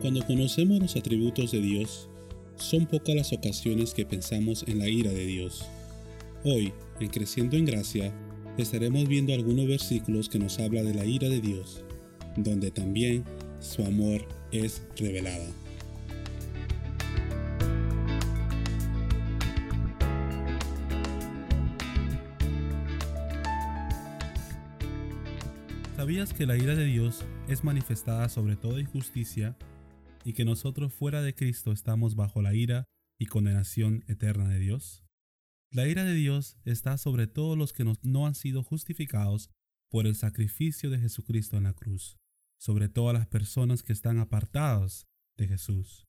Cuando conocemos los atributos de Dios, son pocas las ocasiones que pensamos en la ira de Dios. Hoy, en Creciendo en Gracia, estaremos viendo algunos versículos que nos habla de la ira de Dios, donde también su amor es revelada. ¿Sabías que la ira de Dios es manifestada sobre toda injusticia y que nosotros fuera de Cristo estamos bajo la ira y condenación eterna de Dios? La ira de Dios está sobre todos los que no han sido justificados por el sacrificio de Jesucristo en la cruz, sobre todas las personas que están apartados de Jesús.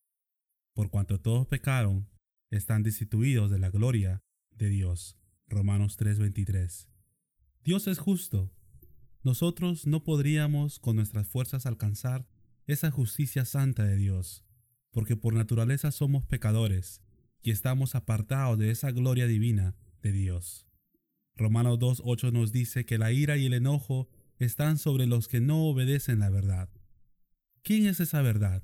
Por cuanto todos pecaron, están destituidos de la gloria de Dios. Romanos 3:23. Dios es justo nosotros no podríamos con nuestras fuerzas alcanzar esa justicia santa de Dios, porque por naturaleza somos pecadores y estamos apartados de esa gloria divina de Dios. Romanos 2.8 nos dice que la ira y el enojo están sobre los que no obedecen la verdad. ¿Quién es esa verdad?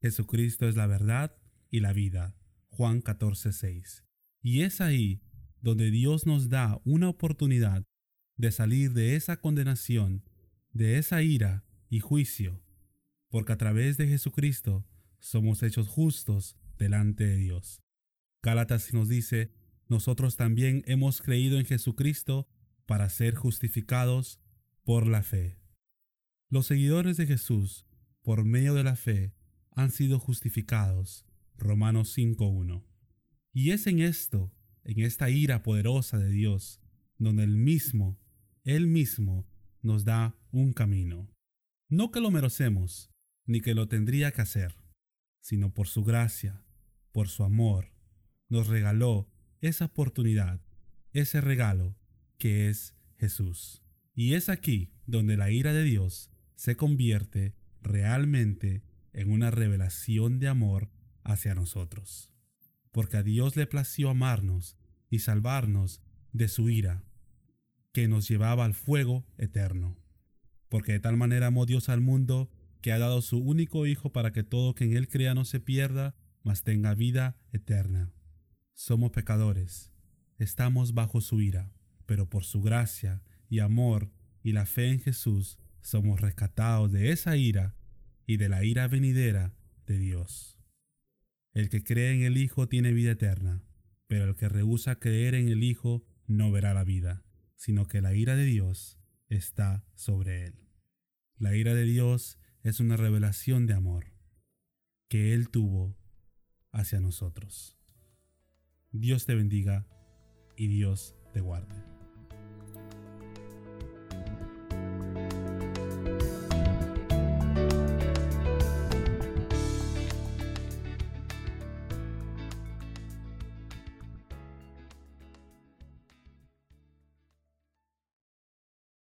Jesucristo es la verdad y la vida. Juan 14.6. Y es ahí donde Dios nos da una oportunidad de salir de esa condenación, de esa ira y juicio, porque a través de Jesucristo somos hechos justos delante de Dios. Gálatas nos dice, nosotros también hemos creído en Jesucristo para ser justificados por la fe. Los seguidores de Jesús, por medio de la fe, han sido justificados. Romanos 5.1. Y es en esto, en esta ira poderosa de Dios, donde el mismo él mismo nos da un camino. No que lo merecemos, ni que lo tendría que hacer, sino por su gracia, por su amor, nos regaló esa oportunidad, ese regalo que es Jesús. Y es aquí donde la ira de Dios se convierte realmente en una revelación de amor hacia nosotros. Porque a Dios le plació amarnos y salvarnos de su ira que nos llevaba al fuego eterno. Porque de tal manera amó Dios al mundo, que ha dado su único Hijo para que todo que en él crea no se pierda, mas tenga vida eterna. Somos pecadores, estamos bajo su ira, pero por su gracia y amor y la fe en Jesús somos rescatados de esa ira y de la ira venidera de Dios. El que cree en el Hijo tiene vida eterna, pero el que rehúsa creer en el Hijo no verá la vida, sino que la ira de Dios está sobre él. La ira de Dios es una revelación de amor que Él tuvo hacia nosotros. Dios te bendiga y Dios te guarde.